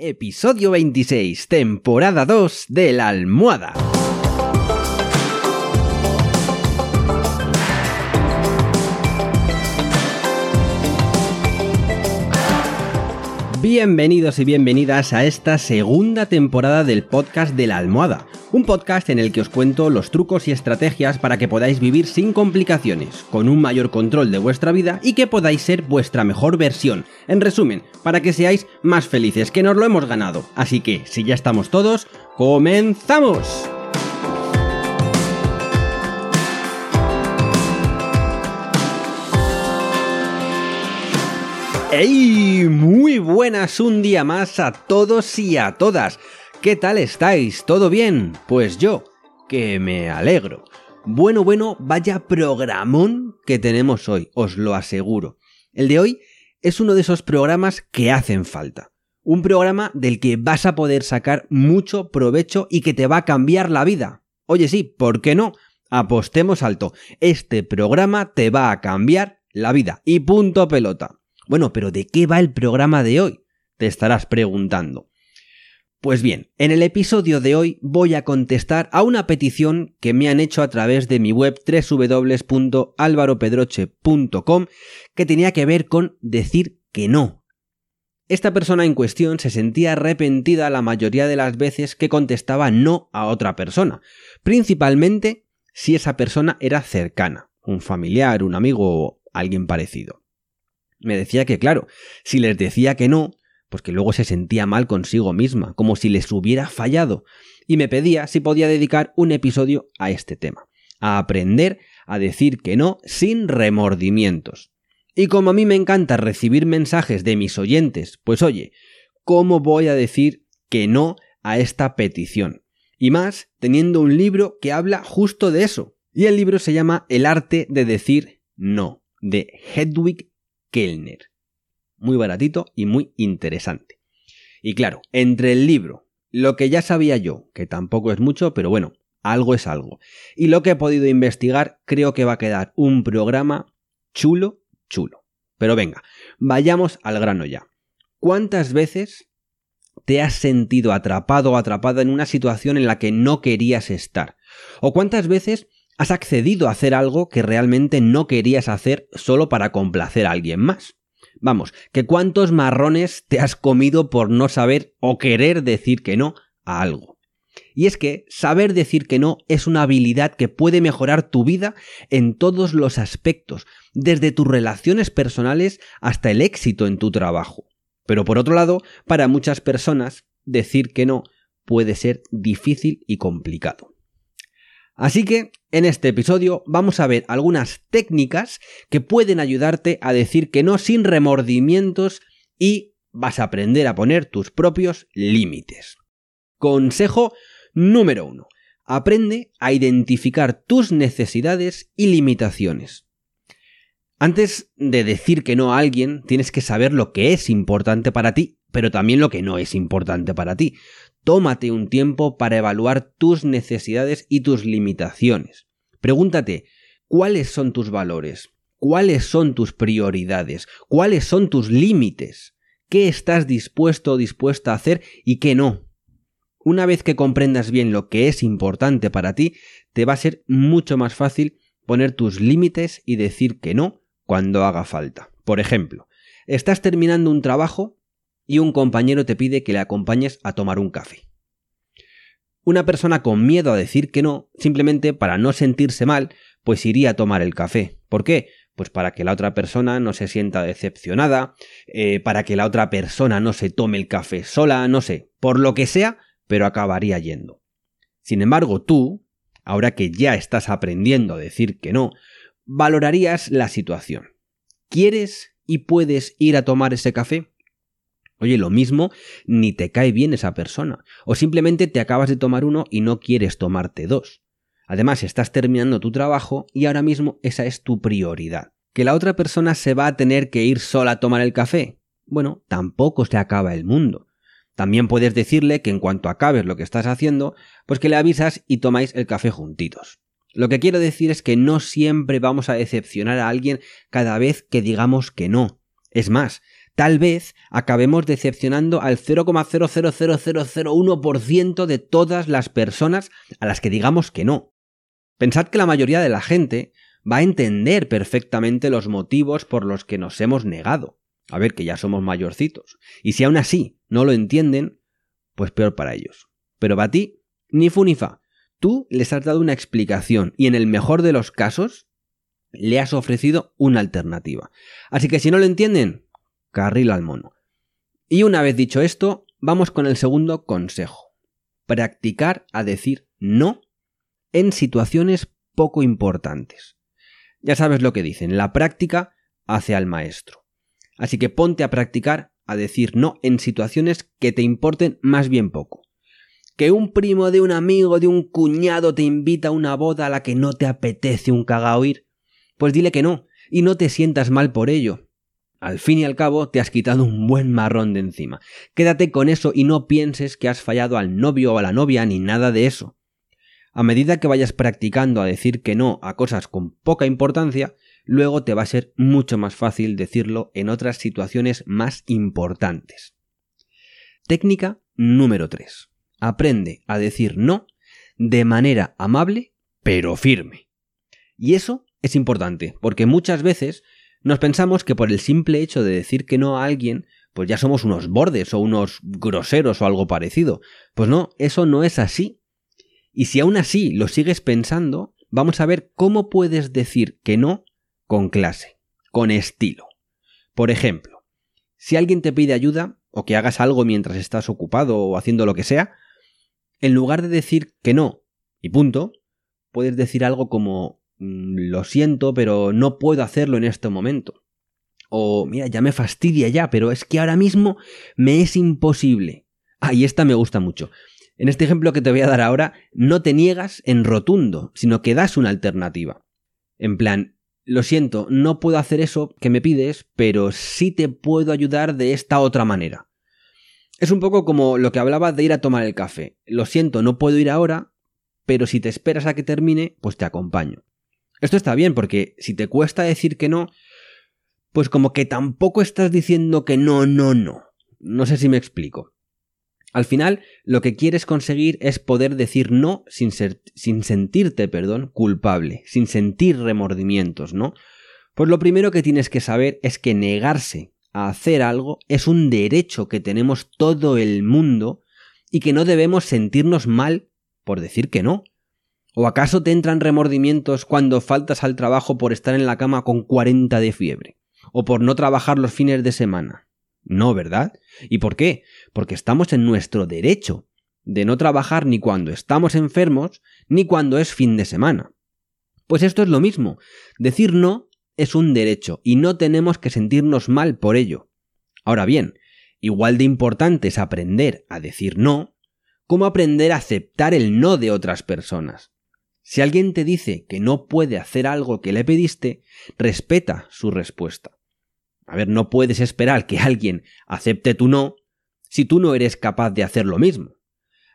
Episodio 26, temporada 2 de la almohada. Bienvenidos y bienvenidas a esta segunda temporada del podcast de la almohada, un podcast en el que os cuento los trucos y estrategias para que podáis vivir sin complicaciones, con un mayor control de vuestra vida y que podáis ser vuestra mejor versión. En resumen, para que seáis más felices, que nos lo hemos ganado. Así que, si ya estamos todos, ¡comenzamos! ¡Ey! Muy buenas un día más a todos y a todas. ¿Qué tal estáis? ¿Todo bien? Pues yo, que me alegro. Bueno, bueno, vaya programón que tenemos hoy, os lo aseguro. El de hoy es uno de esos programas que hacen falta. Un programa del que vas a poder sacar mucho provecho y que te va a cambiar la vida. Oye, sí, ¿por qué no? Apostemos alto. Este programa te va a cambiar la vida. Y punto pelota. Bueno, pero ¿de qué va el programa de hoy? Te estarás preguntando. Pues bien, en el episodio de hoy voy a contestar a una petición que me han hecho a través de mi web www.alvaropedroche.com que tenía que ver con decir que no. Esta persona en cuestión se sentía arrepentida la mayoría de las veces que contestaba no a otra persona, principalmente si esa persona era cercana, un familiar, un amigo o alguien parecido me decía que, claro, si les decía que no, pues que luego se sentía mal consigo misma, como si les hubiera fallado, y me pedía si podía dedicar un episodio a este tema, a aprender a decir que no sin remordimientos. Y como a mí me encanta recibir mensajes de mis oyentes, pues oye, ¿cómo voy a decir que no a esta petición? Y más teniendo un libro que habla justo de eso. Y el libro se llama El arte de decir no, de Hedwig Kellner. Muy baratito y muy interesante. Y claro, entre el libro, lo que ya sabía yo, que tampoco es mucho, pero bueno, algo es algo, y lo que he podido investigar, creo que va a quedar un programa chulo, chulo. Pero venga, vayamos al grano ya. ¿Cuántas veces te has sentido atrapado o atrapada en una situación en la que no querías estar? ¿O cuántas veces has accedido a hacer algo que realmente no querías hacer solo para complacer a alguien más. Vamos, que cuántos marrones te has comido por no saber o querer decir que no a algo. Y es que saber decir que no es una habilidad que puede mejorar tu vida en todos los aspectos, desde tus relaciones personales hasta el éxito en tu trabajo. Pero por otro lado, para muchas personas, decir que no puede ser difícil y complicado. Así que en este episodio vamos a ver algunas técnicas que pueden ayudarte a decir que no sin remordimientos y vas a aprender a poner tus propios límites. Consejo número 1. Aprende a identificar tus necesidades y limitaciones. Antes de decir que no a alguien, tienes que saber lo que es importante para ti, pero también lo que no es importante para ti. Tómate un tiempo para evaluar tus necesidades y tus limitaciones. Pregúntate, ¿cuáles son tus valores? ¿Cuáles son tus prioridades? ¿Cuáles son tus límites? ¿Qué estás dispuesto o dispuesta a hacer y qué no? Una vez que comprendas bien lo que es importante para ti, te va a ser mucho más fácil poner tus límites y decir que no cuando haga falta. Por ejemplo, estás terminando un trabajo y un compañero te pide que le acompañes a tomar un café. Una persona con miedo a decir que no, simplemente para no sentirse mal, pues iría a tomar el café. ¿Por qué? Pues para que la otra persona no se sienta decepcionada, eh, para que la otra persona no se tome el café sola, no sé, por lo que sea, pero acabaría yendo. Sin embargo, tú, ahora que ya estás aprendiendo a decir que no, valorarías la situación. ¿Quieres y puedes ir a tomar ese café? Oye, lo mismo, ni te cae bien esa persona, o simplemente te acabas de tomar uno y no quieres tomarte dos. Además, estás terminando tu trabajo y ahora mismo esa es tu prioridad. ¿Que la otra persona se va a tener que ir sola a tomar el café? Bueno, tampoco se acaba el mundo. También puedes decirle que en cuanto acabes lo que estás haciendo, pues que le avisas y tomáis el café juntitos. Lo que quiero decir es que no siempre vamos a decepcionar a alguien cada vez que digamos que no. Es más, tal vez acabemos decepcionando al 0,000001% de todas las personas a las que digamos que no. Pensad que la mayoría de la gente va a entender perfectamente los motivos por los que nos hemos negado. A ver, que ya somos mayorcitos. Y si aún así no lo entienden, pues peor para ellos. Pero para ti, ni fu ni fa. Tú les has dado una explicación y en el mejor de los casos le has ofrecido una alternativa. Así que si no lo entienden, carril al mono. Y una vez dicho esto, vamos con el segundo consejo. Practicar a decir no en situaciones poco importantes. Ya sabes lo que dicen, la práctica hace al maestro. Así que ponte a practicar a decir no en situaciones que te importen más bien poco. Que un primo de un amigo, de un cuñado te invita a una boda a la que no te apetece un cagao ir, pues dile que no, y no te sientas mal por ello. Al fin y al cabo te has quitado un buen marrón de encima. Quédate con eso y no pienses que has fallado al novio o a la novia ni nada de eso. A medida que vayas practicando a decir que no a cosas con poca importancia, luego te va a ser mucho más fácil decirlo en otras situaciones más importantes. Técnica número 3. Aprende a decir no de manera amable pero firme. Y eso es importante, porque muchas veces nos pensamos que por el simple hecho de decir que no a alguien, pues ya somos unos bordes o unos groseros o algo parecido. Pues no, eso no es así. Y si aún así lo sigues pensando, vamos a ver cómo puedes decir que no con clase, con estilo. Por ejemplo, si alguien te pide ayuda o que hagas algo mientras estás ocupado o haciendo lo que sea, en lugar de decir que no y punto, puedes decir algo como lo siento, pero no puedo hacerlo en este momento. O, mira, ya me fastidia ya, pero es que ahora mismo me es imposible. Ah, y esta me gusta mucho. En este ejemplo que te voy a dar ahora, no te niegas en rotundo, sino que das una alternativa. En plan, lo siento, no puedo hacer eso que me pides, pero sí te puedo ayudar de esta otra manera. Es un poco como lo que hablaba de ir a tomar el café. Lo siento, no puedo ir ahora, pero si te esperas a que termine, pues te acompaño. Esto está bien porque si te cuesta decir que no, pues como que tampoco estás diciendo que no, no, no. No sé si me explico. Al final, lo que quieres conseguir es poder decir no sin, sentirte, perdón, culpable, sin sentir remordimientos, ¿no? Pues lo primero que tienes que saber es que negarse a hacer algo es un derecho que tenemos todo el mundo y que no debemos sentirnos mal por decir que no. ¿O acaso te entran remordimientos cuando faltas al trabajo por estar en la cama con 40 de fiebre? ¿O por no trabajar los fines de semana? No, ¿verdad? ¿Y por qué? Porque estamos en nuestro derecho de no trabajar ni cuando estamos enfermos ni cuando es fin de semana. Pues esto es lo mismo. Decir no es un derecho y no tenemos que sentirnos mal por ello. Ahora bien, igual de importante es aprender a decir no como aprender a aceptar el no de otras personas. Si alguien te dice que no puede hacer algo que le pediste, respeta su respuesta. A ver, no puedes esperar que alguien acepte tu no si tú no eres capaz de hacer lo mismo.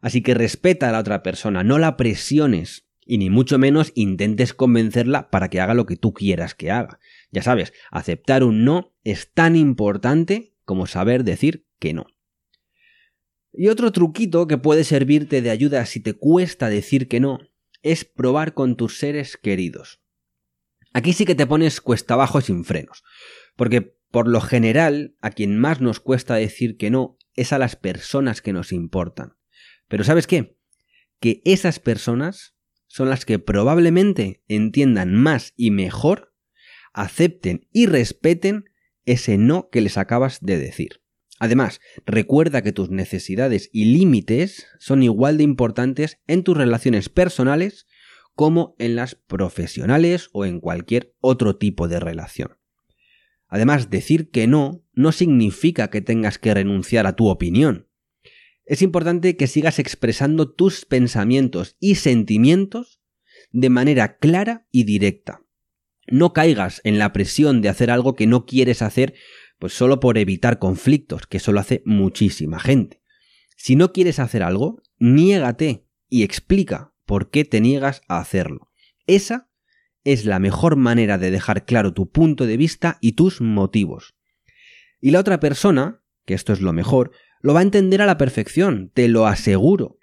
Así que respeta a la otra persona, no la presiones y ni mucho menos intentes convencerla para que haga lo que tú quieras que haga. Ya sabes, aceptar un no es tan importante como saber decir que no. Y otro truquito que puede servirte de ayuda si te cuesta decir que no es probar con tus seres queridos. Aquí sí que te pones cuesta abajo sin frenos, porque por lo general a quien más nos cuesta decir que no es a las personas que nos importan. Pero ¿sabes qué? Que esas personas son las que probablemente entiendan más y mejor, acepten y respeten ese no que les acabas de decir. Además, recuerda que tus necesidades y límites son igual de importantes en tus relaciones personales como en las profesionales o en cualquier otro tipo de relación. Además, decir que no no significa que tengas que renunciar a tu opinión. Es importante que sigas expresando tus pensamientos y sentimientos de manera clara y directa. No caigas en la presión de hacer algo que no quieres hacer pues solo por evitar conflictos, que eso lo hace muchísima gente. Si no quieres hacer algo, niégate y explica por qué te niegas a hacerlo. Esa es la mejor manera de dejar claro tu punto de vista y tus motivos. Y la otra persona, que esto es lo mejor, lo va a entender a la perfección, te lo aseguro.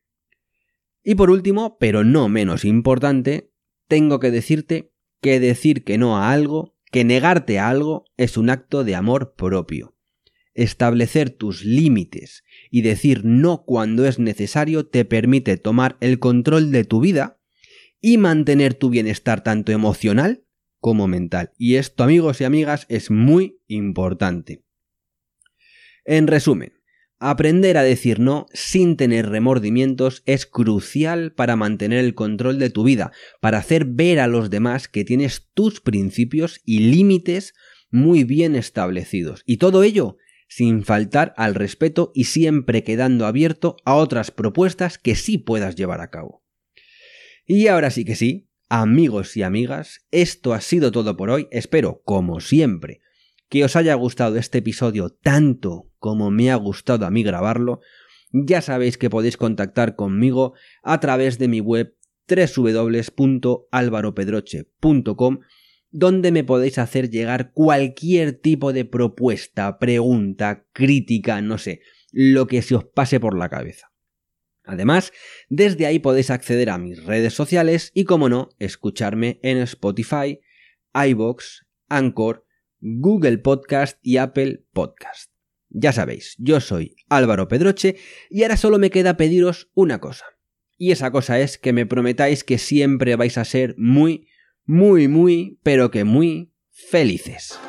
Y por último, pero no menos importante, tengo que decirte que decir que no a algo, que negarte a algo, es un acto de amor propio. Establecer tus límites y decir no cuando es necesario te permite tomar el control de tu vida y mantener tu bienestar tanto emocional como mental. Y esto, amigos y amigas, es muy importante. En resumen, aprender a decir no sin tener remordimientos es crucial para mantener el control de tu vida, para hacer ver a los demás que tienes tus principios y límites muy bien establecidos. Y todo ello sin faltar al respeto y siempre quedando abierto a otras propuestas que sí puedas llevar a cabo. Y ahora sí que sí, amigos y amigas, esto ha sido todo por hoy. Espero, como siempre, que os haya gustado este episodio tanto como me ha gustado a mí grabarlo. Ya sabéis que podéis contactar conmigo a través de mi web www.alvaropedroche.com donde me podéis hacer llegar cualquier tipo de propuesta, pregunta, crítica, no sé, lo que se os pase por la cabeza. Además, desde ahí podéis acceder a mis redes sociales y, como no, escucharme en Spotify, iBox, Anchor, Google Podcast y Apple Podcast. Ya sabéis, yo soy Álvaro Pedroche y ahora solo me queda pediros una cosa. Y esa cosa es que me prometáis que siempre vais a ser muy, muy, muy, pero que muy felices.